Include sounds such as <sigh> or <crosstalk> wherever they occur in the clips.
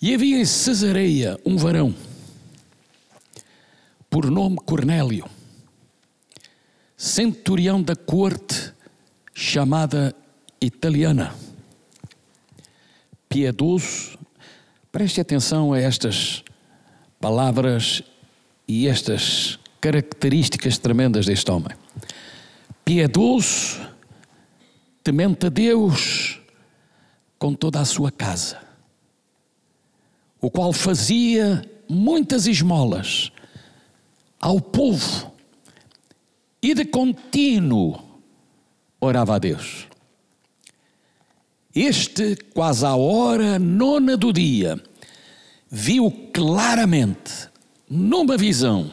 E havia em Cesareia um varão, por nome Cornélio, centurião da corte chamada italiana, piedoso. Preste atenção a estas palavras e estas características tremendas deste homem. Piedoso, temente a Deus com toda a sua casa, o qual fazia muitas esmolas ao povo e de contínuo orava a Deus. Este, quase à hora nona do dia, viu claramente, numa visão,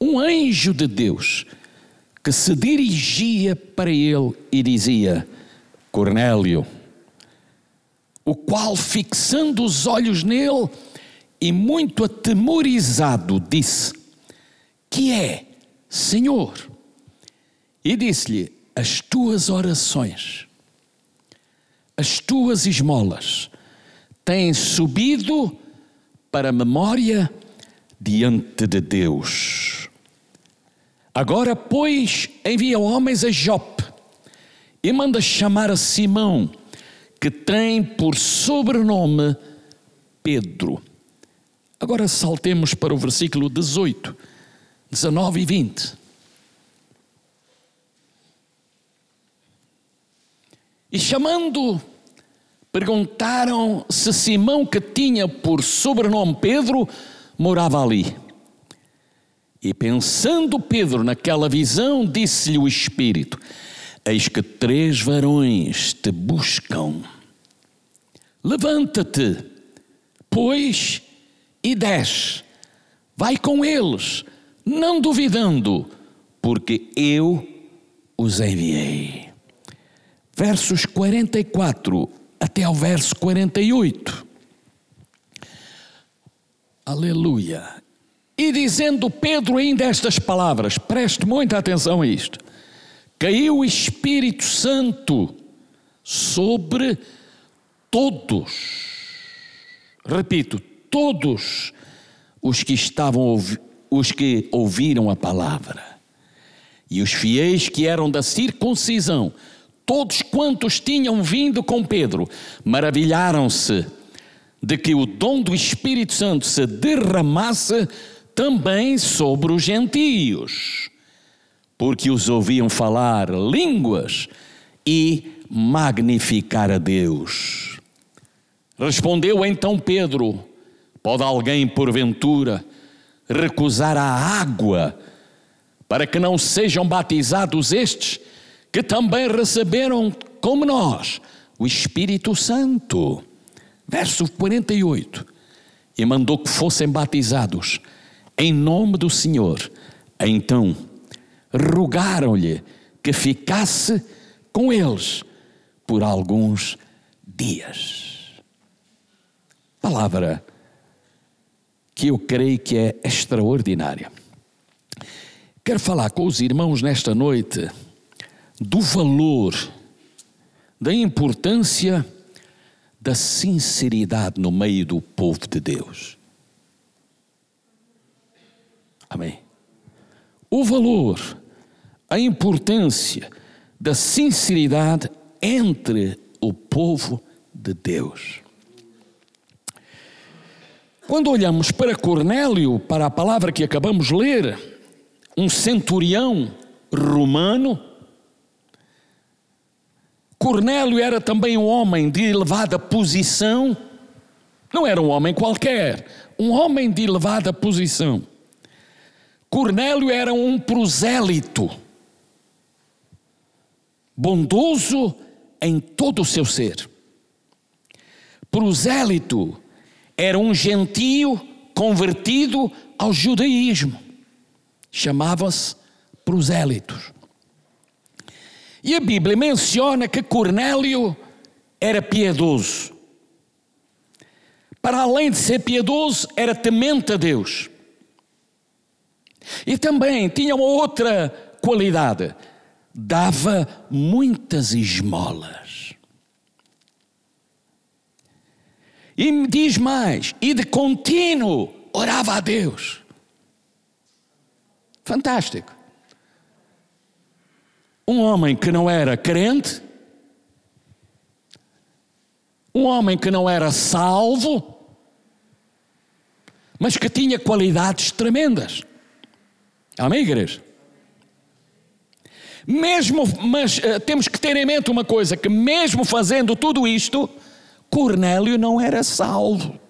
um anjo de Deus que se dirigia para ele e dizia: Cornélio, o qual, fixando os olhos nele e muito atemorizado, disse: Que é, Senhor? E disse-lhe: As tuas orações, as tuas esmolas têm subido para a memória diante de Deus. Agora, pois, envia homens a Jope e manda chamar a Simão, que tem por sobrenome Pedro. Agora saltemos para o versículo 18, 19 e 20. E chamando, perguntaram se Simão, que tinha por sobrenome Pedro, morava ali. E pensando Pedro naquela visão, disse-lhe o Espírito: Eis que três varões te buscam. Levanta-te, pois, e desce. Vai com eles, não duvidando, porque eu os enviei. Versos 44 até ao verso 48. Aleluia. E dizendo Pedro ainda estas palavras, preste muita atenção a isto. Caiu o Espírito Santo sobre todos, repito, todos os que estavam os que ouviram a palavra. E os fiéis que eram da circuncisão, todos quantos tinham vindo com Pedro, maravilharam-se de que o dom do Espírito Santo se derramasse também sobre os gentios, porque os ouviam falar línguas e magnificar a Deus. Respondeu então Pedro: Pode alguém, porventura, recusar a água para que não sejam batizados estes que também receberam, como nós, o Espírito Santo? Verso 48. E mandou que fossem batizados em nome do Senhor. Então, rogaram-lhe que ficasse com eles por alguns dias. Palavra que eu creio que é extraordinária. Quero falar com os irmãos nesta noite do valor, da importância da sinceridade no meio do povo de Deus. Amém. O valor, a importância da sinceridade entre o povo de Deus. Quando olhamos para Cornélio, para a palavra que acabamos de ler, um centurião romano, Cornélio era também um homem de elevada posição, não era um homem qualquer, um homem de elevada posição. Cornélio era um prosélito, bondoso em todo o seu ser. Prosélito era um gentio convertido ao judaísmo. Chamava-se prosélitos. E a Bíblia menciona que Cornélio era piedoso. Para além de ser piedoso, era temente a Deus. E também tinha uma outra qualidade: dava muitas esmolas. E me diz mais, e de contínuo orava a Deus. Fantástico. Um homem que não era crente, um homem que não era salvo, mas que tinha qualidades tremendas. Amém, igreja? Mesmo, mas uh, temos que ter em mente uma coisa: que mesmo fazendo tudo isto, Cornélio não era salvo.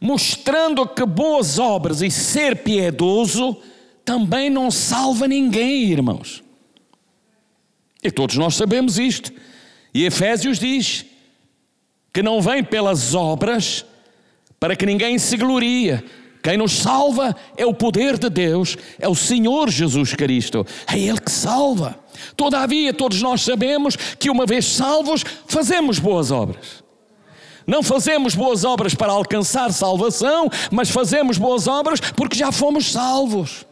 Mostrando que boas obras e ser piedoso também não salva ninguém, irmãos. E todos nós sabemos isto. E Efésios diz que não vem pelas obras para que ninguém se glorie. Quem nos salva é o poder de Deus, é o Senhor Jesus Cristo, é Ele que salva. Todavia, todos nós sabemos que uma vez salvos, fazemos boas obras. Não fazemos boas obras para alcançar salvação, mas fazemos boas obras porque já fomos salvos.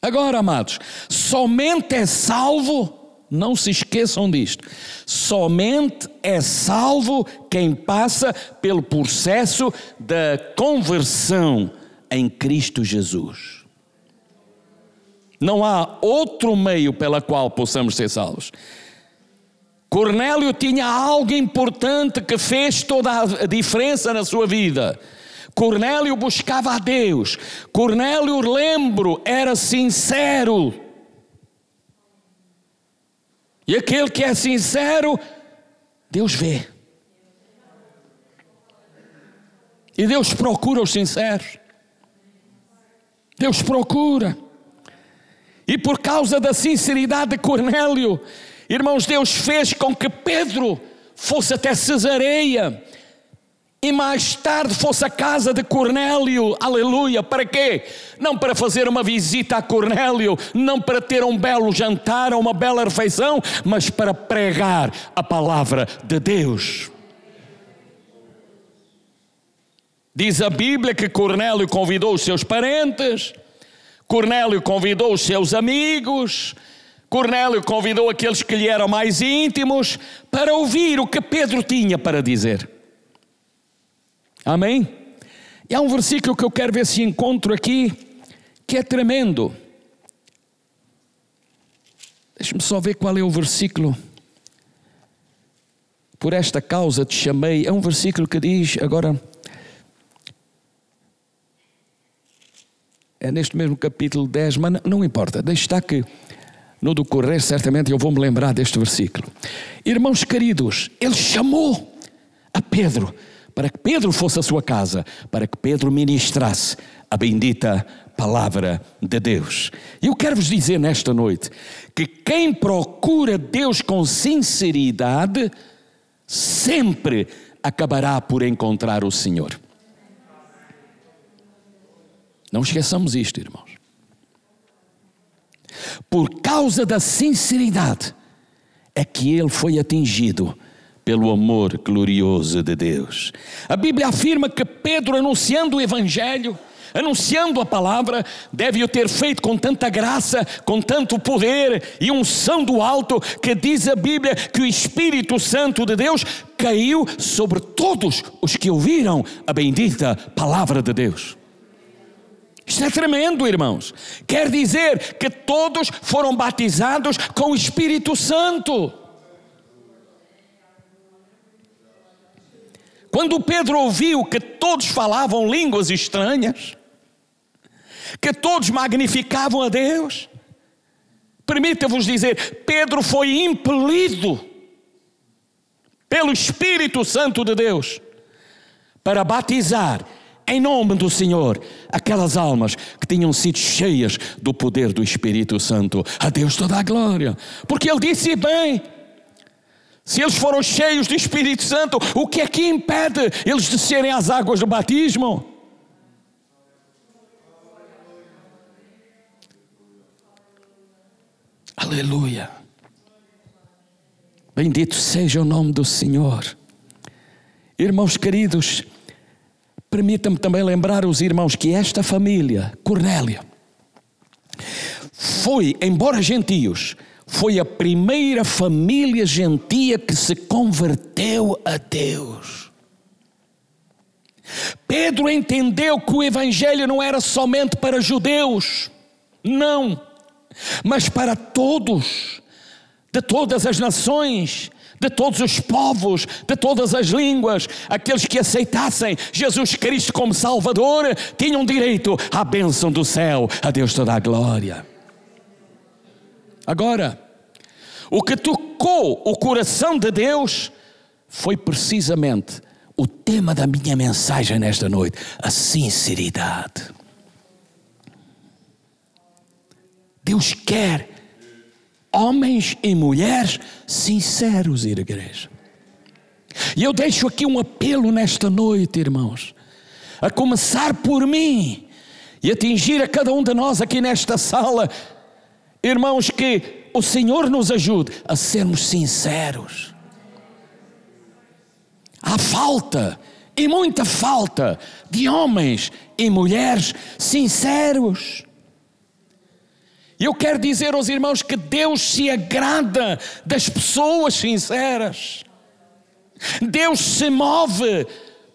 Agora, amados, somente é salvo, não se esqueçam disto, somente é salvo quem passa pelo processo da conversão em Cristo Jesus. Não há outro meio pela qual possamos ser salvos. Cornélio tinha algo importante que fez toda a diferença na sua vida. Cornélio buscava a Deus. Cornélio, lembro, era sincero. E aquele que é sincero, Deus vê. E Deus procura os sinceros. Deus procura. E por causa da sinceridade de Cornélio, irmãos, Deus fez com que Pedro fosse até Cesareia e mais tarde fosse a casa de Cornélio, aleluia, para quê? Não para fazer uma visita a Cornélio, não para ter um belo jantar ou uma bela refeição, mas para pregar a palavra de Deus. Diz a Bíblia que Cornélio convidou os seus parentes, Cornélio convidou os seus amigos, Cornélio convidou aqueles que lhe eram mais íntimos para ouvir o que Pedro tinha para dizer. Amém? E há um versículo que eu quero ver se encontro aqui, que é tremendo. Deixa-me só ver qual é o versículo. Por esta causa te chamei. É um versículo que diz, agora. É neste mesmo capítulo 10, mas não, importa, deixa estar que no decorrer certamente eu vou me lembrar deste versículo. Irmãos queridos, ele chamou a Pedro para que Pedro fosse à sua casa, para que Pedro ministrasse a bendita palavra de Deus. Eu quero vos dizer nesta noite que quem procura Deus com sinceridade sempre acabará por encontrar o Senhor. Não esqueçamos isto, irmãos. Por causa da sinceridade é que ele foi atingido pelo amor glorioso de Deus. A Bíblia afirma que Pedro, anunciando o Evangelho, anunciando a palavra, deve o ter feito com tanta graça, com tanto poder e unção do alto, que diz a Bíblia que o Espírito Santo de Deus caiu sobre todos os que ouviram a bendita palavra de Deus. Isto é tremendo, irmãos. Quer dizer que todos foram batizados com o Espírito Santo. Quando Pedro ouviu que todos falavam línguas estranhas, que todos magnificavam a Deus, permita-vos dizer, Pedro foi impelido pelo Espírito Santo de Deus para batizar em nome do Senhor aquelas almas que tinham sido cheias do poder do Espírito Santo. A Deus toda a glória, porque Ele disse bem. Se eles foram cheios do Espírito Santo, o que é que impede eles descerem às águas do batismo? Aleluia. Bendito seja o nome do Senhor. Irmãos queridos, permita-me também lembrar os irmãos que esta família, Cornélia, foi, embora gentios, foi a primeira família gentia que se converteu a Deus. Pedro entendeu que o Evangelho não era somente para judeus, não, mas para todos, de todas as nações, de todos os povos, de todas as línguas, aqueles que aceitassem Jesus Cristo como Salvador, tinham direito à bênção do céu, a Deus toda a glória. Agora, o que tocou o coração de Deus foi precisamente o tema da minha mensagem nesta noite: a sinceridade. Deus quer homens e mulheres sinceros, igreja. E eu deixo aqui um apelo nesta noite, irmãos, a começar por mim e atingir a cada um de nós aqui nesta sala, irmãos, que o Senhor nos ajude a sermos sinceros. Há falta, e muita falta, de homens e mulheres sinceros. Eu quero dizer aos irmãos que Deus se agrada das pessoas sinceras. Deus se move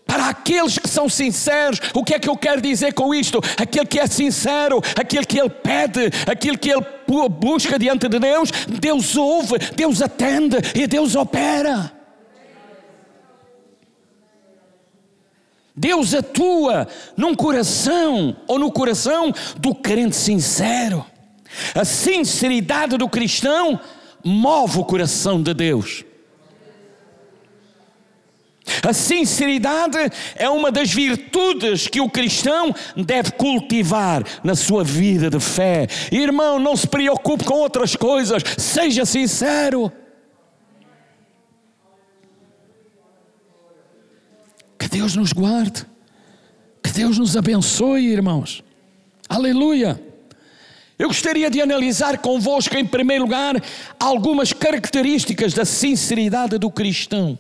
para aqueles que são sinceros. O que é que eu quero dizer com isto? Aquele que é sincero, aquele que ele pede, aquele que ele busca diante de Deus, Deus ouve, Deus atende e Deus opera. Deus atua num coração ou no coração do crente sincero. A sinceridade do cristão move o coração de Deus. A sinceridade é uma das virtudes que o cristão deve cultivar na sua vida de fé. Irmão, não se preocupe com outras coisas, seja sincero. Que Deus nos guarde, que Deus nos abençoe, irmãos. Aleluia. Eu gostaria de analisar convosco, em primeiro lugar, algumas características da sinceridade do cristão.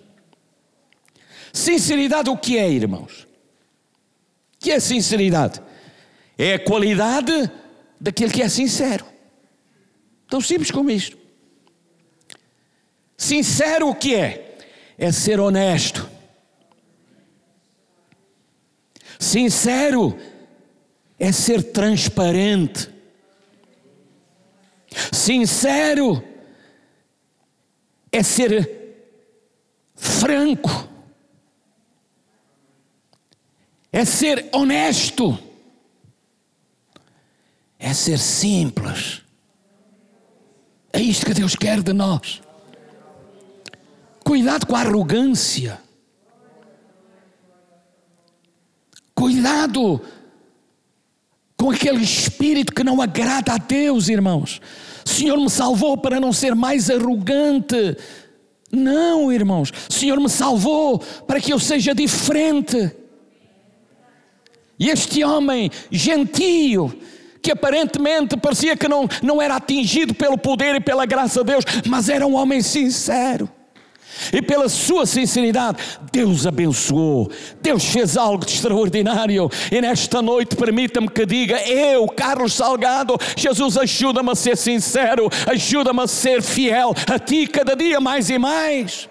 Sinceridade, o que é, irmãos? O que é sinceridade? É a qualidade daquele que é sincero. Tão simples como isto. Sincero, o que é? É ser honesto. Sincero é ser transparente. Sincero é ser franco, é ser honesto, é ser simples. É isto que Deus quer de nós. Cuidado com a arrogância. Cuidado com aquele espírito que não agrada a Deus, irmãos. O Senhor me salvou para não ser mais arrogante. Não, irmãos. O Senhor me salvou para que eu seja diferente. E este homem gentio, que aparentemente parecia que não, não era atingido pelo poder e pela graça de Deus, mas era um homem sincero. E pela sua sinceridade, Deus abençoou, Deus fez algo de extraordinário. E nesta noite, permita-me que diga: Eu, Carlos Salgado, Jesus, ajuda-me a ser sincero, ajuda-me a ser fiel a Ti cada dia mais e mais.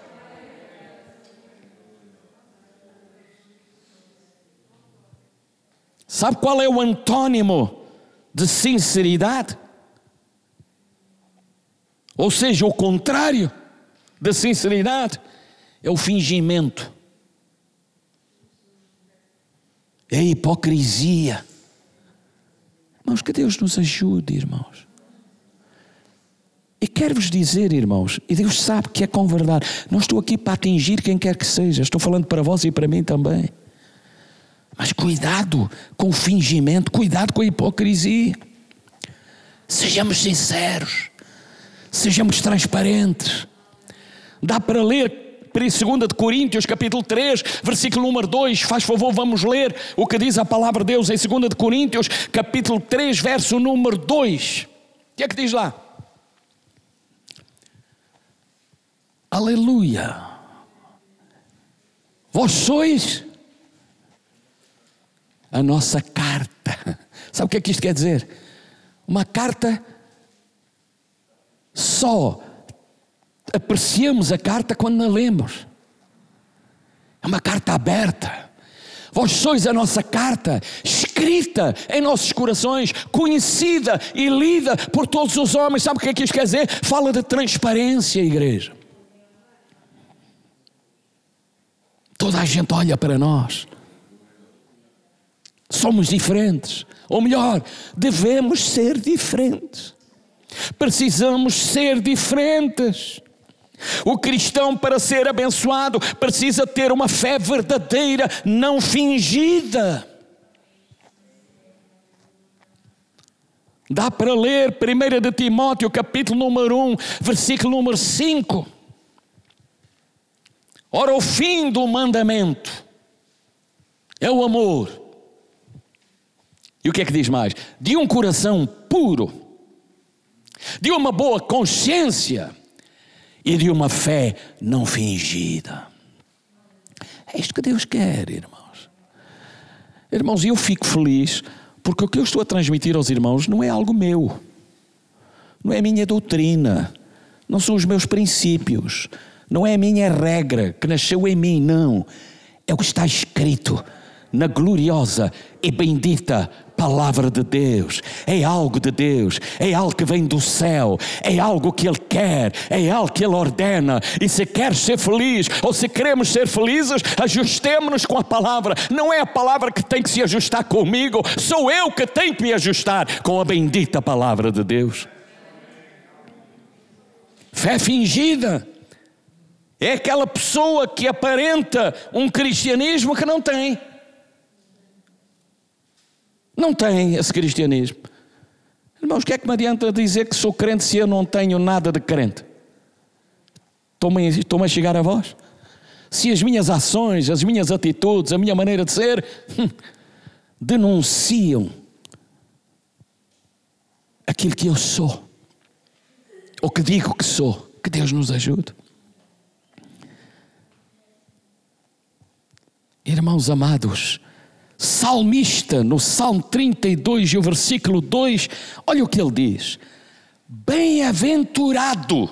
Sabe qual é o antônimo de sinceridade? Ou seja, o contrário da sinceridade é o fingimento, é a hipocrisia. Irmãos, que Deus nos ajude, irmãos. E quero-vos dizer, irmãos, e Deus sabe que é com verdade, não estou aqui para atingir quem quer que seja, estou falando para vós e para mim também. Mas cuidado com o fingimento, cuidado com a hipocrisia. Sejamos sinceros, sejamos transparentes. Dá para ler 2 de Coríntios, capítulo 3, versículo número 2. Faz favor, vamos ler o que diz a palavra de Deus em 2 de Coríntios, capítulo 3, verso número 2. O que é que diz lá? Aleluia. Vós sois a nossa carta. <laughs> Sabe o que é que isto quer dizer? Uma carta só apreciamos a carta quando a lemos. É uma carta aberta. Vós sois a nossa carta, escrita em nossos corações, conhecida e lida por todos os homens. Sabe o que é que isto quer dizer? Fala de transparência, igreja. Toda a gente olha para nós. Somos diferentes. Ou melhor, devemos ser diferentes. Precisamos ser diferentes. O cristão, para ser abençoado, precisa ter uma fé verdadeira, não fingida. Dá para ler 1 de Timóteo, capítulo número 1, versículo número 5. Ora, o fim do mandamento é o amor. E o que é que diz mais? De um coração puro, de uma boa consciência e de uma fé não fingida. É isto que Deus quer, irmãos. Irmãos, eu fico feliz porque o que eu estou a transmitir aos irmãos não é algo meu, não é a minha doutrina, não são os meus princípios, não é a minha regra que nasceu em mim, não. É o que está escrito na gloriosa e bendita palavra de Deus, é algo de Deus, é algo que vem do céu, é algo que Ele quer, é algo que Ele ordena. E se queres ser feliz ou se queremos ser felizes, ajustemos-nos com a palavra. Não é a palavra que tem que se ajustar comigo, sou eu que tenho que me ajustar com a bendita palavra de Deus. Fé fingida. É aquela pessoa que aparenta um cristianismo que não tem. Não tem esse cristianismo. Irmãos, o que é que me adianta dizer que sou crente se eu não tenho nada de crente? Estou-me a chegar a vós? Se as minhas ações, as minhas atitudes, a minha maneira de ser hum, denunciam aquilo que eu sou, ou que digo que sou, que Deus nos ajude. Irmãos amados, salmista, no Salmo 32 e o versículo 2, olha o que ele diz: Bem-aventurado,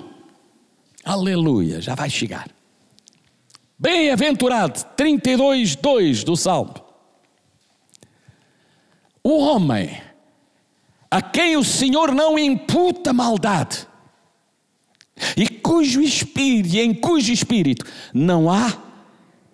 aleluia, já vai chegar. Bem-aventurado, 32, 2 do Salmo. O homem a quem o Senhor não imputa maldade, e cujo espírito, em cujo espírito não há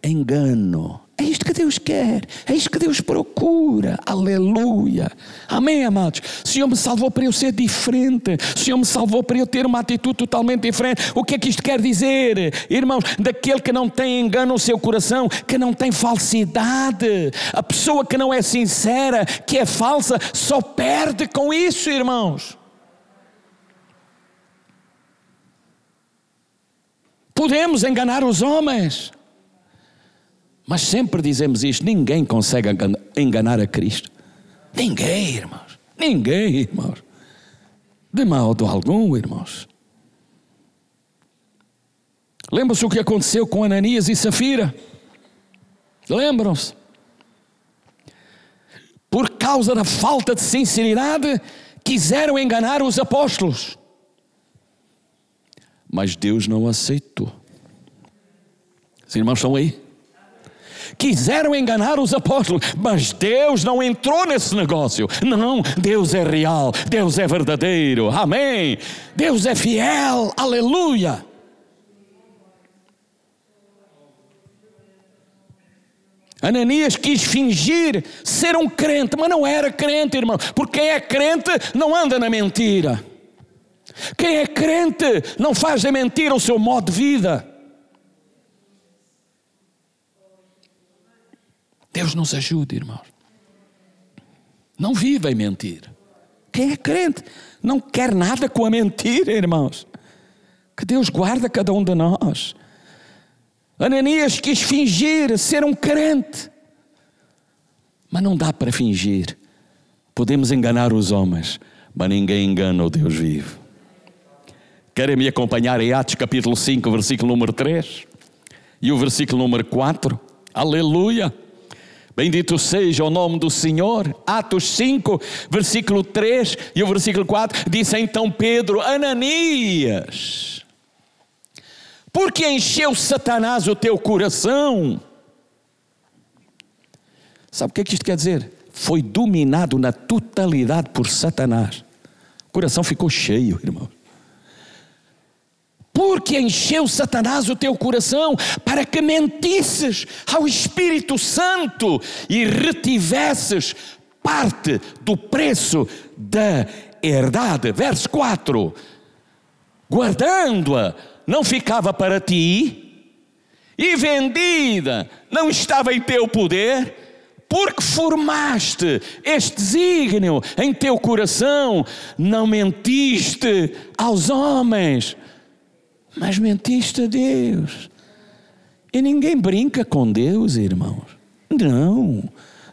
engano. Isto que Deus quer, é isto que Deus procura. Aleluia. Amém, amados? O Senhor me salvou para eu ser diferente. O Senhor me salvou para eu ter uma atitude totalmente diferente. O que é que isto quer dizer? Irmãos, daquele que não tem engano no seu coração, que não tem falsidade. A pessoa que não é sincera, que é falsa, só perde com isso, irmãos. Podemos enganar os homens. Mas sempre dizemos isto: ninguém consegue enganar a Cristo. Ninguém, irmãos. Ninguém, irmãos. De modo algum, irmãos. Lembram-se o que aconteceu com Ananias e Safira? Lembram-se? Por causa da falta de sinceridade, quiseram enganar os apóstolos. Mas Deus não aceitou. Os irmãos estão aí? Quiseram enganar os apóstolos, mas Deus não entrou nesse negócio. Não, Deus é real, Deus é verdadeiro, amém. Deus é fiel, aleluia. Ananias quis fingir ser um crente, mas não era crente, irmão, porque quem é crente não anda na mentira. Quem é crente não faz da mentira o seu modo de vida. Deus nos ajude, irmãos. Não viva em mentira. Quem é crente não quer nada com a mentira, irmãos. Que Deus guarda cada um de nós. Ananias quis fingir ser um crente, mas não dá para fingir. Podemos enganar os homens, mas ninguém engana o Deus vivo. Querem me acompanhar em Atos capítulo 5, versículo número 3 e o versículo número 4? Aleluia! Bendito seja o nome do Senhor. Atos 5, versículo 3 e o versículo 4 diz então Pedro: Ananias, porque encheu Satanás o teu coração? Sabe o que é que isto quer dizer? Foi dominado na totalidade por Satanás. O coração ficou cheio, irmão. Porque encheu Satanás o teu coração para que mentisses ao Espírito Santo e retivesses parte do preço da herdade. Verso 4: Guardando-a, não ficava para ti, e vendida, não estava em teu poder porque formaste este desígnio em teu coração, não mentiste aos homens, mas mentiste a Deus. E ninguém brinca com Deus, irmãos. Não.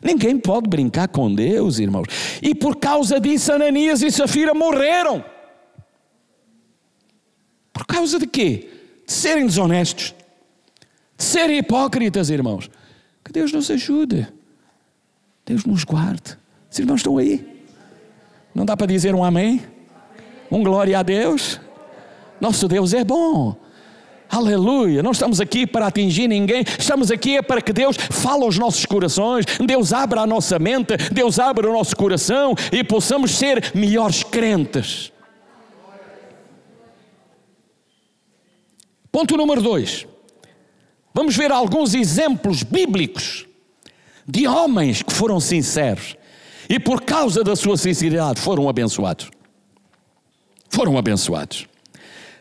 Ninguém pode brincar com Deus, irmãos. E por causa disso, Ananias e Safira morreram. Por causa de quê? De serem desonestos, de serem hipócritas, irmãos. Que Deus nos ajude. Deus nos guarde. Os irmãos estão aí? Não dá para dizer um amém? Um glória a Deus? Nosso Deus é bom. Aleluia, não estamos aqui para atingir ninguém, estamos aqui para que Deus fale aos nossos corações, Deus abra a nossa mente, Deus abra o nosso coração e possamos ser melhores crentes. Ponto número dois. Vamos ver alguns exemplos bíblicos de homens que foram sinceros e por causa da sua sinceridade foram abençoados. Foram abençoados.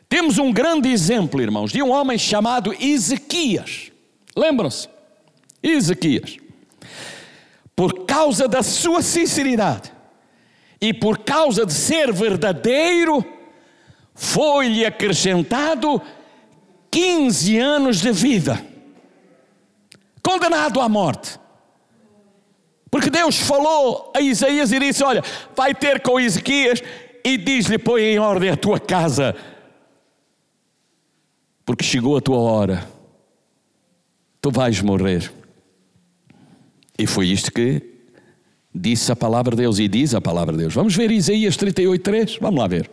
Temos um grande exemplo, irmãos, de um homem chamado Ezequias. Lembram-se? Ezequias. Por causa da sua sinceridade e por causa de ser verdadeiro, foi-lhe acrescentado 15 anos de vida, condenado à morte. Porque Deus falou a Isaías e disse: Olha, vai ter com Ezequias e diz-lhe: Põe em ordem a tua casa, porque chegou a tua hora, tu vais morrer. E foi isto que disse a palavra de Deus e diz a palavra de Deus. Vamos ver Isaías 38, 3? Vamos lá ver.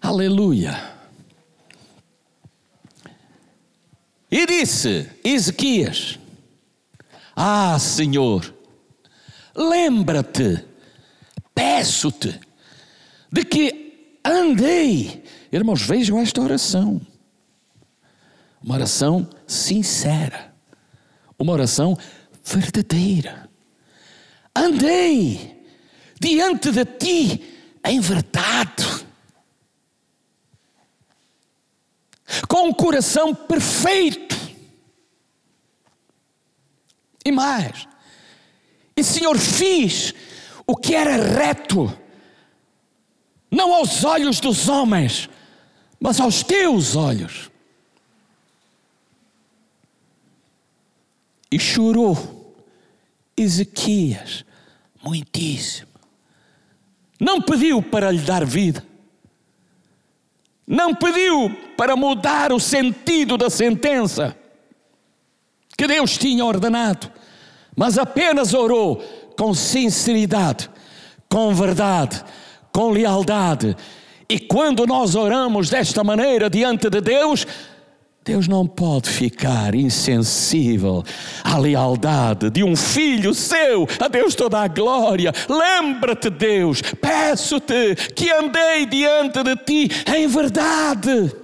Aleluia. E disse Ezequias: Ah, Senhor, lembra-te, peço-te, de que andei. Irmãos, vejam esta oração. Uma oração sincera, uma oração verdadeira. Andei diante de ti em verdade com um coração perfeito. E mais, e Senhor, fiz o que era reto, não aos olhos dos homens, mas aos teus olhos. E chorou Ezequias muitíssimo. Não pediu para lhe dar vida, não pediu para mudar o sentido da sentença que Deus tinha ordenado, mas apenas orou com sinceridade, com verdade, com lealdade. E quando nós oramos desta maneira diante de Deus, Deus não pode ficar insensível à lealdade de um filho seu. A Deus toda a glória. Lembra-te, Deus, peço-te que andei diante de ti em verdade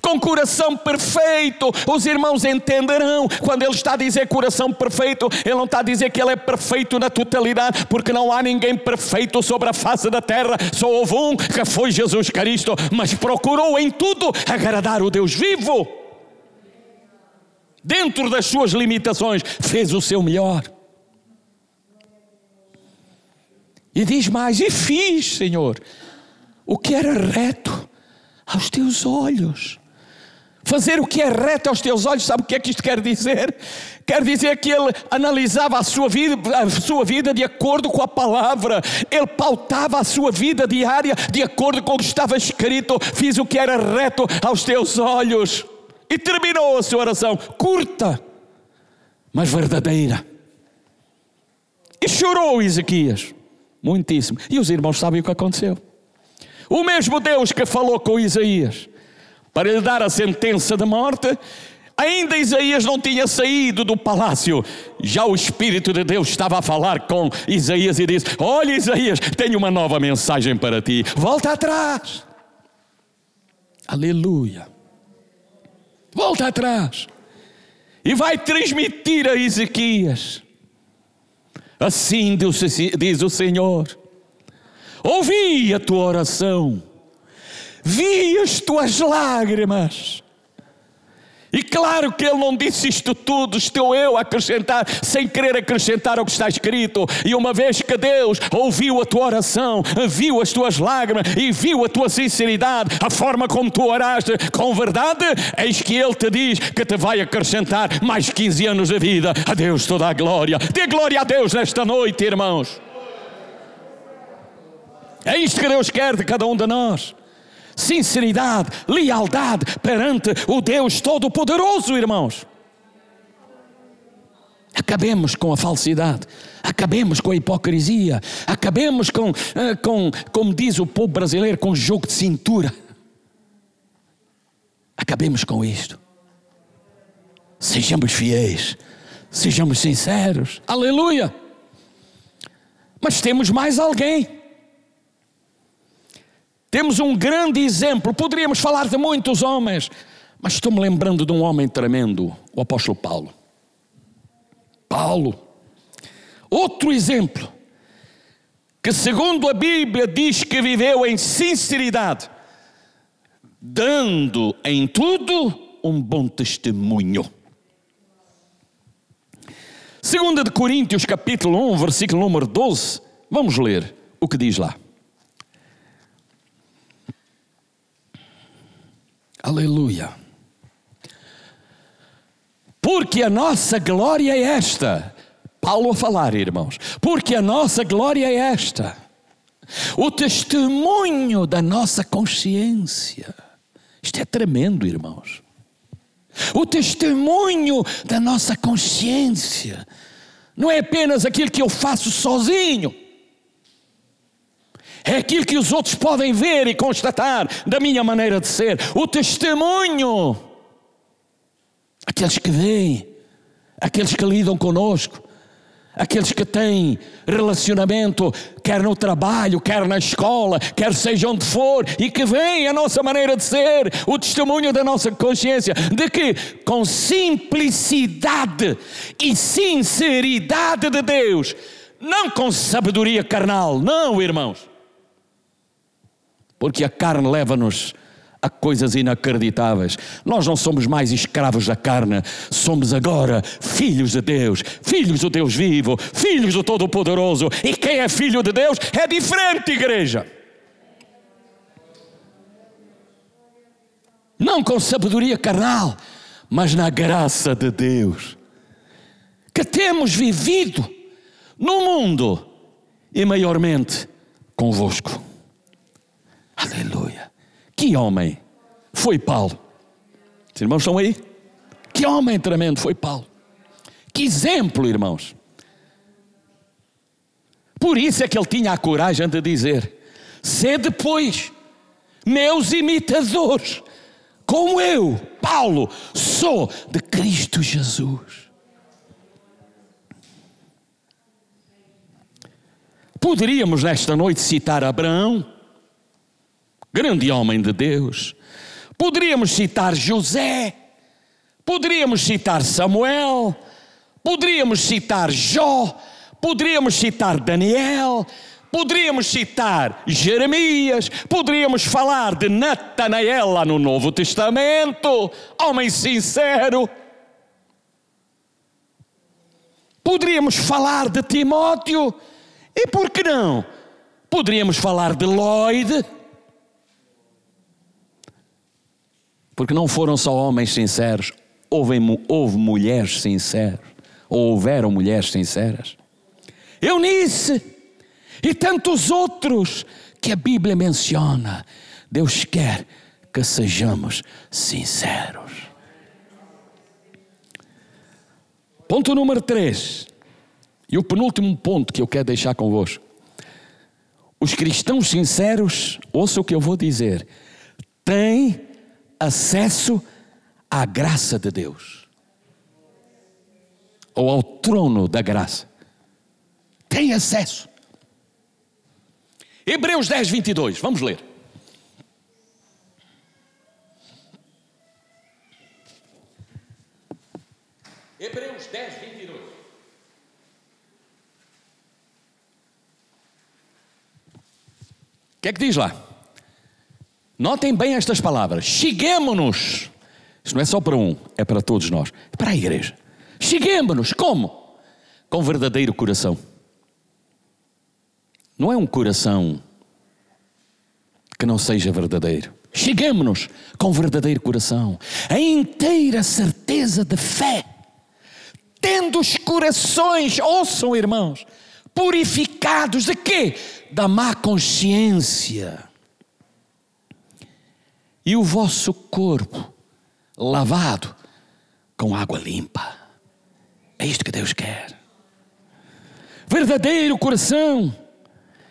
com coração perfeito. Os irmãos entenderão quando ele está a dizer coração perfeito, ele não está a dizer que ele é perfeito na totalidade, porque não há ninguém perfeito sobre a face da terra, só houve um que foi Jesus Cristo, mas procurou em tudo agradar o Deus vivo. Dentro das suas limitações, fez o seu melhor. E diz mais: E fiz, Senhor, o que era reto aos teus olhos. Fazer o que é reto aos teus olhos, sabe o que é que isto quer dizer? Quer dizer que ele analisava a sua vida, a sua vida de acordo com a palavra, ele pautava a sua vida diária de acordo com o que estava escrito. Fiz o que era reto aos teus olhos. E terminou a sua oração, curta, mas verdadeira. E chorou Ezequias, muitíssimo. E os irmãos sabem o que aconteceu. O mesmo Deus que falou com Isaías para lhe dar a sentença de morte. Ainda Isaías não tinha saído do palácio, já o Espírito de Deus estava a falar com Isaías e disse: Olha, Isaías, tenho uma nova mensagem para ti, volta atrás. Aleluia. Volta atrás. E vai transmitir a Ezequias. Assim diz o Senhor: Ouvi a tua oração vi as tuas lágrimas. E claro que ele não disse isto tudo, estou eu a acrescentar, sem querer acrescentar o que está escrito. E uma vez que Deus ouviu a tua oração, viu as tuas lágrimas e viu a tua sinceridade, a forma como tu oraste com verdade, eis que Ele te diz que te vai acrescentar mais 15 anos de vida. A Deus toda a glória. Dê glória a Deus nesta noite, irmãos. É isto que Deus quer de cada um de nós sinceridade, lealdade perante o Deus Todo-Poderoso, irmãos. Acabemos com a falsidade, acabemos com a hipocrisia, acabemos com, eh, com como diz o povo brasileiro, com jogo de cintura. Acabemos com isto. Sejamos fiéis, sejamos sinceros. Aleluia! Mas temos mais alguém. Temos um grande exemplo, poderíamos falar de muitos homens, mas estou-me lembrando de um homem tremendo, o apóstolo Paulo. Paulo, outro exemplo, que segundo a Bíblia diz que viveu em sinceridade, dando em tudo um bom testemunho. Segunda de Coríntios capítulo 1, versículo número 12, vamos ler o que diz lá. Aleluia. Porque a nossa glória é esta. Paulo a falar, irmãos. Porque a nossa glória é esta. O testemunho da nossa consciência. Isto é tremendo, irmãos. O testemunho da nossa consciência. Não é apenas aquilo que eu faço sozinho é aquilo que os outros podem ver e constatar da minha maneira de ser. O testemunho. Aqueles que veem, aqueles que lidam conosco, aqueles que têm relacionamento, quer no trabalho, quer na escola, quer seja onde for, e que veem a nossa maneira de ser, o testemunho da nossa consciência, de que com simplicidade e sinceridade de Deus, não com sabedoria carnal, não, irmãos porque a carne leva-nos a coisas inacreditáveis. Nós não somos mais escravos da carne, somos agora filhos de Deus, filhos do Deus vivo, filhos do Todo-Poderoso. E quem é filho de Deus é diferente, igreja. Não com sabedoria carnal, mas na graça de Deus, que temos vivido no mundo e maiormente convosco. Aleluia. Que homem foi Paulo? Os irmãos estão aí? Que homem tremendo foi Paulo. Que exemplo, irmãos. Por isso é que ele tinha a coragem de dizer: Sê depois meus imitadores, como eu, Paulo, sou de Cristo Jesus. Poderíamos nesta noite citar Abraão, grande homem de Deus. Poderíamos citar José, poderíamos citar Samuel, poderíamos citar Jó, poderíamos citar Daniel, poderíamos citar Jeremias, poderíamos falar de Natanael lá no Novo Testamento, homem sincero. Poderíamos falar de Timóteo, e por que não? Poderíamos falar de Lloyd Porque não foram só homens sinceros, houve, houve mulheres sinceras, ou houveram mulheres sinceras. Eunice e tantos outros que a Bíblia menciona. Deus quer que sejamos sinceros. Ponto número 3. E o penúltimo ponto que eu quero deixar convosco. Os cristãos sinceros, ouça o que eu vou dizer, têm acesso à graça de Deus. Ou ao trono da graça. Tem acesso. Hebreus 10, 22, vamos ler. Hebreus 10, 22. O que é que diz lá? Notem bem estas palavras. Cheguemos-nos. Isto não é só para um, é para todos nós. É para a igreja. Cheguemos-nos. Como? Com verdadeiro coração. Não é um coração que não seja verdadeiro. Cheguemos-nos com verdadeiro coração, a inteira certeza de fé tendo os corações, ouçam irmãos, purificados de quê? Da má consciência. E o vosso corpo lavado com água limpa. É isto que Deus quer. Verdadeiro coração.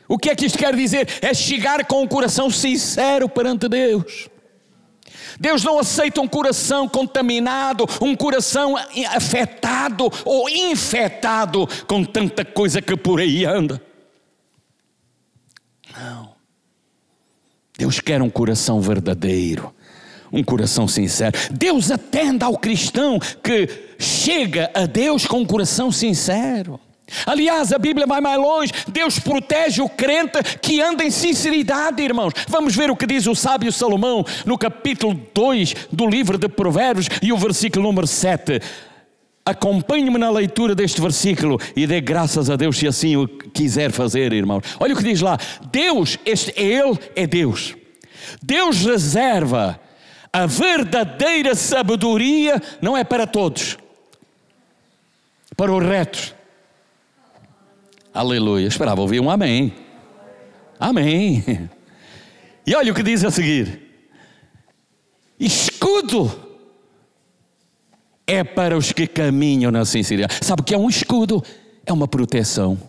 O que é que isto quer dizer? É chegar com o coração sincero perante Deus. Deus não aceita um coração contaminado, um coração afetado ou infectado com tanta coisa que por aí anda. Não. Deus quer um coração verdadeiro, um coração sincero. Deus atende ao cristão que chega a Deus com um coração sincero. Aliás, a Bíblia vai mais longe. Deus protege o crente que anda em sinceridade, irmãos. Vamos ver o que diz o sábio Salomão no capítulo 2 do livro de Provérbios e o versículo número 7. Acompanhe-me na leitura deste versículo e dê graças a Deus se assim o quiser fazer, irmãos. Olha o que diz lá: Deus, este Ele é Deus. Deus reserva a verdadeira sabedoria, não é para todos, para os retos Aleluia. Esperava ouvir um amém. Amém. E olha o que diz a seguir: escudo é para os que caminham na sinceridade. Sabe o que é um escudo? É uma proteção.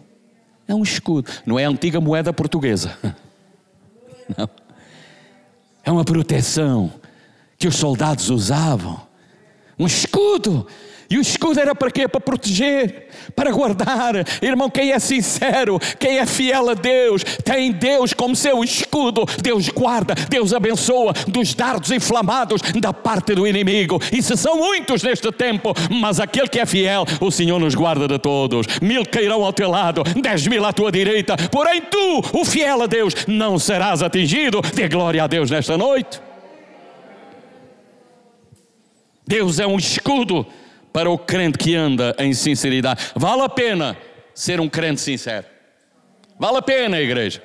É um escudo. Não é a antiga moeda portuguesa. <laughs> Não. É uma proteção que os soldados usavam. Um escudo e o escudo era para quê? Para proteger, para guardar. Irmão, quem é sincero, quem é fiel a Deus, tem Deus como seu escudo. Deus guarda, Deus abençoa dos dardos inflamados da parte do inimigo. E se são muitos neste tempo, mas aquele que é fiel, o Senhor nos guarda de todos. Mil cairão ao teu lado, dez mil à tua direita, porém tu, o fiel a Deus, não serás atingido. Dê glória a Deus nesta noite. Deus é um escudo para o crente que anda em sinceridade. Vale a pena ser um crente sincero. Vale a pena, igreja.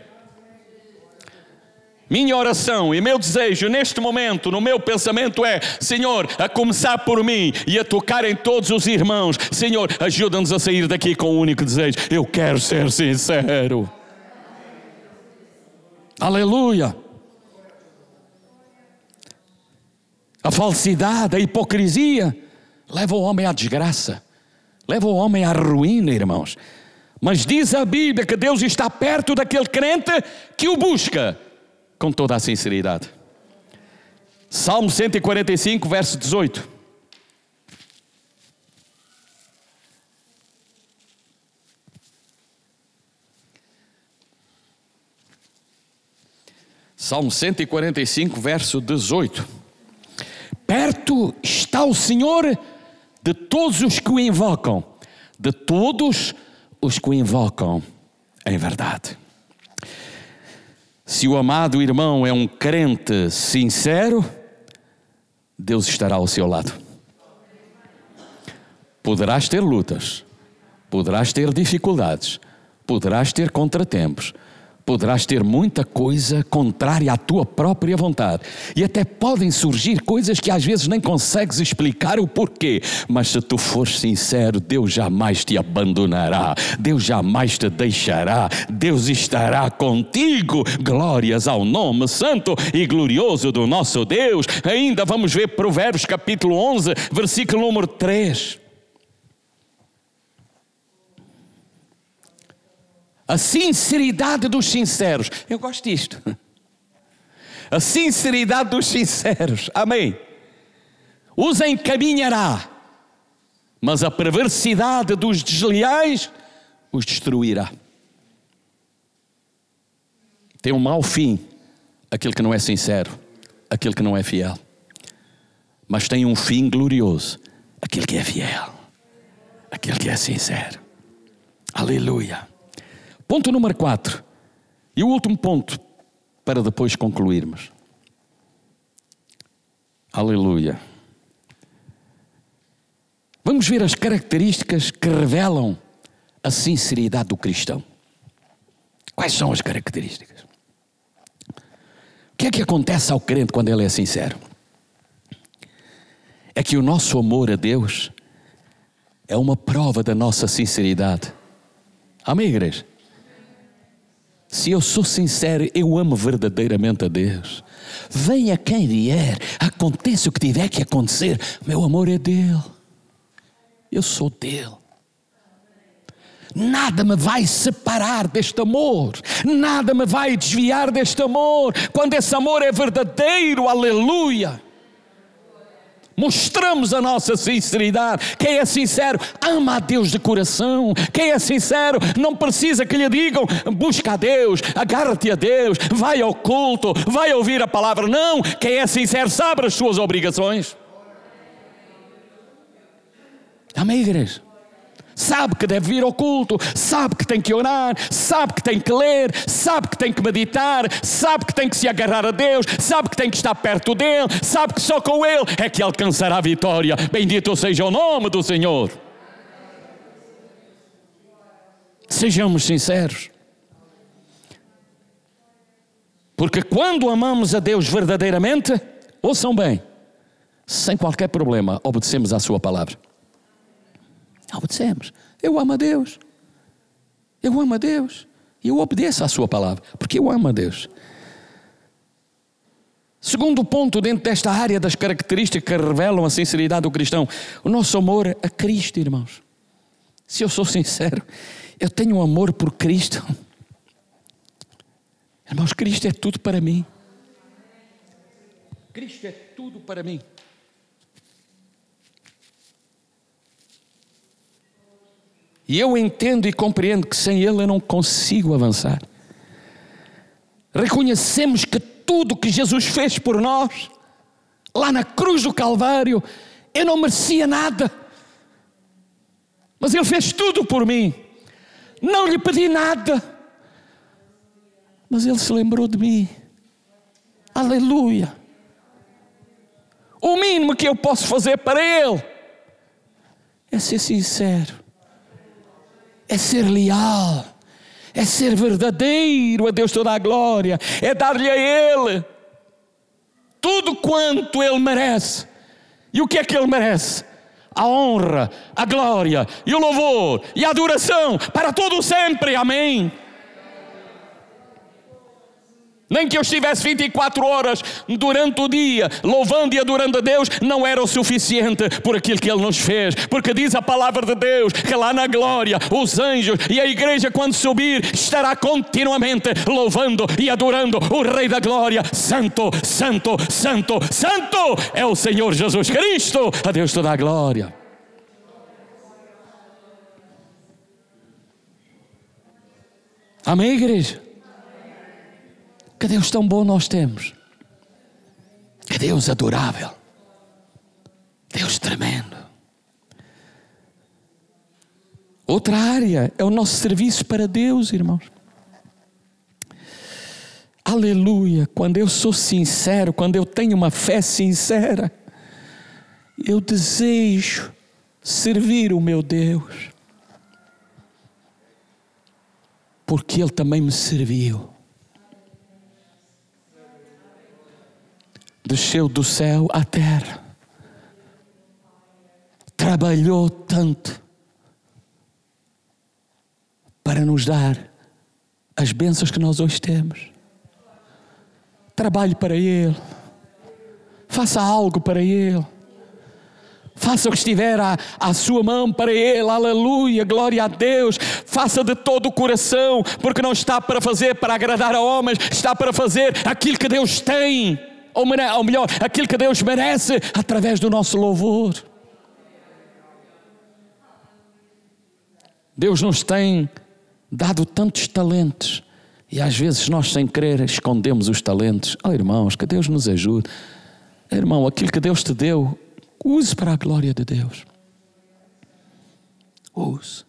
Minha oração e meu desejo neste momento, no meu pensamento é: Senhor, a começar por mim e a tocar em todos os irmãos, Senhor, ajuda-nos a sair daqui com um único desejo: eu quero ser sincero. Aleluia. A falsidade, a hipocrisia leva o homem à desgraça, leva o homem à ruína, irmãos. Mas diz a Bíblia que Deus está perto daquele crente que o busca com toda a sinceridade. Salmo 145, verso 18. Salmo 145, verso 18. Perto está o Senhor de todos os que o invocam, de todos os que o invocam em verdade. Se o amado irmão é um crente sincero, Deus estará ao seu lado. Poderás ter lutas, poderás ter dificuldades, poderás ter contratempos, poderás ter muita coisa contrária à tua própria vontade. E até podem surgir coisas que às vezes nem consegues explicar o porquê. Mas se tu fores sincero, Deus jamais te abandonará, Deus jamais te deixará, Deus estará contigo. Glórias ao nome santo e glorioso do nosso Deus. Ainda vamos ver Provérbios capítulo 11, versículo número 3. A sinceridade dos sinceros. Eu gosto disto. A sinceridade dos sinceros. Amém. Os encaminhará, mas a perversidade dos desleais os destruirá. Tem um mau fim aquele que não é sincero, aquele que não é fiel. Mas tem um fim glorioso aquele que é fiel, aquele que é sincero. Aleluia. Ponto número 4. E o último ponto, para depois concluirmos. Aleluia. Vamos ver as características que revelam a sinceridade do cristão. Quais são as características? O que é que acontece ao crente quando ele é sincero? É que o nosso amor a Deus é uma prova da nossa sinceridade. Amém, igreja? Se eu sou sincero, eu amo verdadeiramente a Deus. Venha quem vier, aconteça o que tiver que acontecer, meu amor é dele. Eu sou dele. Nada me vai separar deste amor, nada me vai desviar deste amor, quando esse amor é verdadeiro, aleluia mostramos a nossa sinceridade. Quem é sincero, ama a Deus de coração. Quem é sincero, não precisa que lhe digam, busca a Deus, agarra-te a Deus, vai ao culto, vai ouvir a palavra. Não, quem é sincero sabe as suas obrigações. Amém, igreja? Sabe que deve vir ao culto, sabe que tem que orar, sabe que tem que ler, sabe que tem que meditar, sabe que tem que se agarrar a Deus, sabe que tem que estar perto dele, sabe que só com ele é que alcançará a vitória. Bendito seja o nome do Senhor. Sejamos sinceros. Porque quando amamos a Deus verdadeiramente, ouçam bem, sem qualquer problema, obedecemos à Sua palavra. Obedecemos. Eu amo a Deus. Eu amo a Deus. E eu obedeço à Sua palavra, porque eu amo a Deus. Segundo ponto, dentro desta área das características que revelam a sinceridade do cristão, o nosso amor a Cristo, irmãos. Se eu sou sincero, eu tenho um amor por Cristo. Irmãos, Cristo é tudo para mim. Cristo é tudo para mim. E eu entendo e compreendo que sem Ele eu não consigo avançar. Reconhecemos que tudo que Jesus fez por nós, lá na cruz do Calvário, eu não merecia nada. Mas Ele fez tudo por mim. Não lhe pedi nada. Mas Ele se lembrou de mim. Aleluia. O mínimo que eu posso fazer para Ele é ser sincero é ser leal, é ser verdadeiro a Deus toda a glória, é dar-lhe a Ele tudo quanto Ele merece. E o que é que Ele merece? A honra, a glória e o louvor e a adoração para todo sempre. Amém. Nem que eu estivesse 24 horas durante o dia louvando e adorando a Deus, não era o suficiente por aquilo que Ele nos fez, porque diz a palavra de Deus que lá na glória os anjos e a igreja, quando subir, estará continuamente louvando e adorando o Rei da Glória. Santo, Santo, Santo, Santo é o Senhor Jesus Cristo, a Deus toda a glória. Amém, igreja? Que Deus tão bom nós temos. Que Deus adorável. Deus tremendo. Outra área é o nosso serviço para Deus, irmãos. Aleluia. Quando eu sou sincero, quando eu tenho uma fé sincera, eu desejo servir o meu Deus. Porque Ele também me serviu. Desceu do céu à terra, trabalhou tanto para nos dar as bênçãos que nós hoje temos. Trabalhe para Ele, faça algo para Ele. Faça o que estiver à, à, sua mão para Ele, aleluia, glória a Deus. Faça de todo o coração, porque não está para fazer para agradar a homens, está para fazer aquilo que Deus tem, ou, ou melhor, aquilo que Deus merece através do nosso louvor. Deus nos tem dado tantos talentos e às vezes nós, sem querer, escondemos os talentos. Oh, irmãos, que Deus nos ajude. Irmão, aquilo que Deus te deu, Use para a glória de Deus. Use.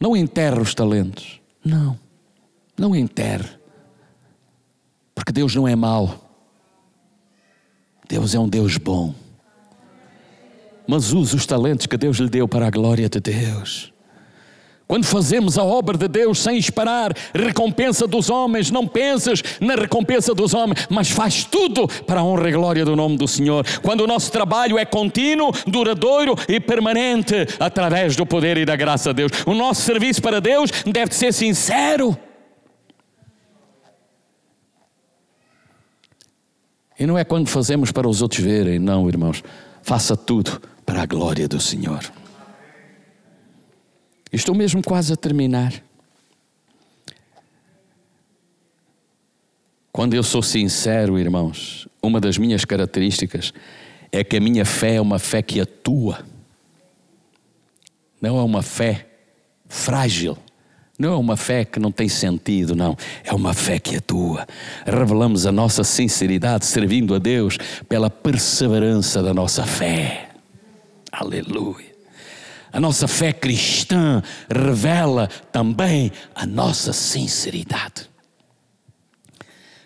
Não enterre os talentos. Não. Não enterre. Porque Deus não é mau. Deus é um Deus bom. Mas use os talentos que Deus lhe deu para a glória de Deus. Quando fazemos a obra de Deus sem esperar recompensa dos homens, não pensas na recompensa dos homens, mas faz tudo para a honra e glória do nome do Senhor. Quando o nosso trabalho é contínuo, duradouro e permanente, através do poder e da graça de Deus. O nosso serviço para Deus deve ser sincero. E não é quando fazemos para os outros verem, não, irmãos. Faça tudo para a glória do Senhor. Estou mesmo quase a terminar. Quando eu sou sincero, irmãos, uma das minhas características é que a minha fé é uma fé que atua. Não é uma fé frágil. Não é uma fé que não tem sentido, não. É uma fé que atua. Revelamos a nossa sinceridade servindo a Deus pela perseverança da nossa fé. Aleluia. A nossa fé cristã revela também a nossa sinceridade.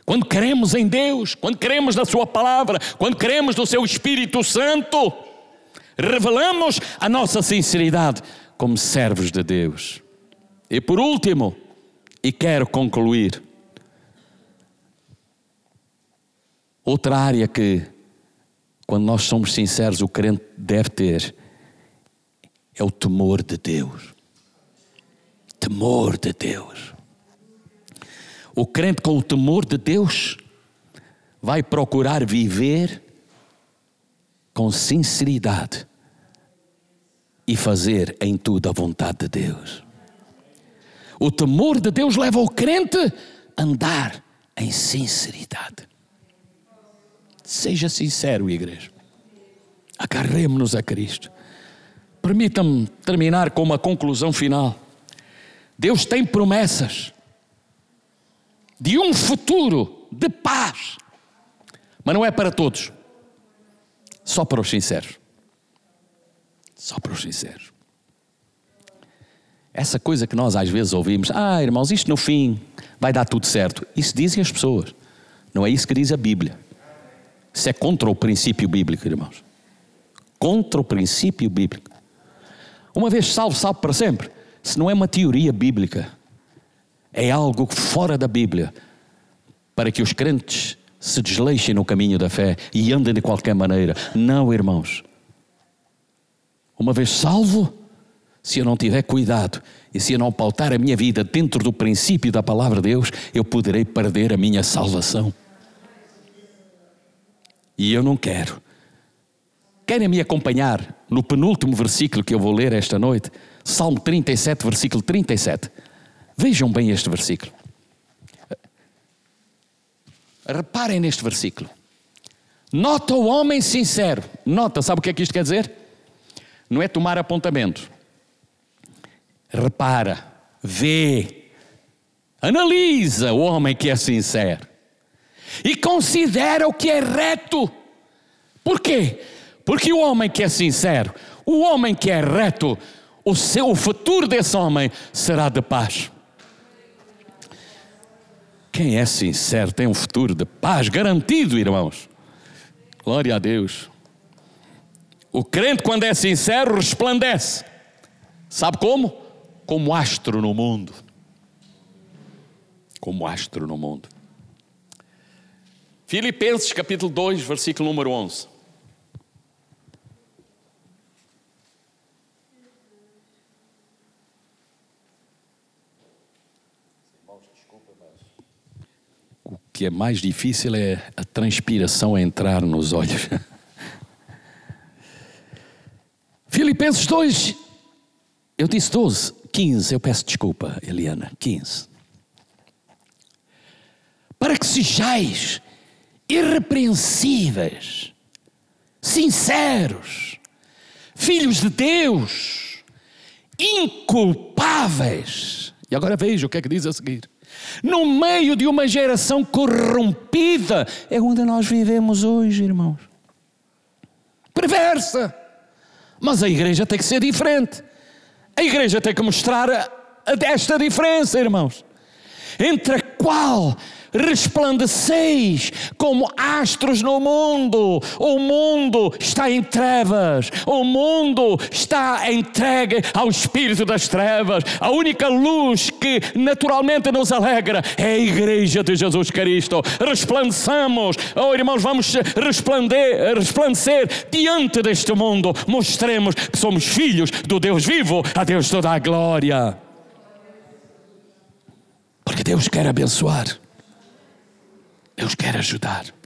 Quando cremos em Deus, quando cremos na Sua palavra, quando cremos no Seu Espírito Santo, revelamos a nossa sinceridade como servos de Deus. E por último, e quero concluir, outra área que, quando nós somos sinceros, o crente deve ter é o temor de Deus. Temor de Deus. O crente com o temor de Deus vai procurar viver com sinceridade e fazer em tudo a vontade de Deus. O temor de Deus leva o crente a andar em sinceridade. Seja sincero, igreja. Agarremos-nos a Cristo. Permita-me terminar com uma conclusão final. Deus tem promessas de um futuro de paz, mas não é para todos, só para os sinceros. Só para os sinceros. Essa coisa que nós às vezes ouvimos, ah, irmãos, isto no fim vai dar tudo certo. Isso dizem as pessoas, não é isso que diz a Bíblia. Isso é contra o princípio bíblico, irmãos. Contra o princípio bíblico. Uma vez salvo, salvo para sempre. Se não é uma teoria bíblica, é algo fora da Bíblia, para que os crentes se desleixem no caminho da fé e andem de qualquer maneira. Não, irmãos. Uma vez salvo, se eu não tiver cuidado e se eu não pautar a minha vida dentro do princípio da palavra de Deus, eu poderei perder a minha salvação. E eu não quero. Querem me acompanhar no penúltimo versículo que eu vou ler esta noite? Salmo 37, versículo 37. Vejam bem este versículo. Reparem neste versículo. Nota o homem sincero. Nota, sabe o que é que isto quer dizer? Não é tomar apontamento. Repara, vê, analisa o homem que é sincero e considera o que é reto. Por quê? Porque o homem que é sincero, o homem que é reto, o seu o futuro desse homem será de paz. Quem é sincero tem um futuro de paz garantido, irmãos. Glória a Deus. O crente, quando é sincero, resplandece. Sabe como? Como astro no mundo. Como astro no mundo. Filipenses capítulo 2, versículo número 11. O que é mais difícil é a transpiração entrar nos olhos. <laughs> Filipenses 2, eu disse 12, 15, eu peço desculpa, Eliana, 15. Para que sejais irrepreensíveis, sinceros, filhos de Deus, inculpáveis. E agora veja o que é que diz a seguir. No meio de uma geração corrompida, é onde nós vivemos hoje, irmãos. Perversa. Mas a igreja tem que ser diferente. A igreja tem que mostrar esta diferença, irmãos. Entre a qual resplandeceis como astros no mundo. O mundo está em trevas, o mundo está entregue ao espírito das trevas. A única luz que naturalmente nos alegra é a igreja de Jesus Cristo. Resplandeçamos, oh irmãos, vamos resplandecer, resplandecer diante deste mundo. Mostremos que somos filhos do Deus vivo, a Deus toda a glória. Porque Deus quer abençoar. Deus quer ajudar.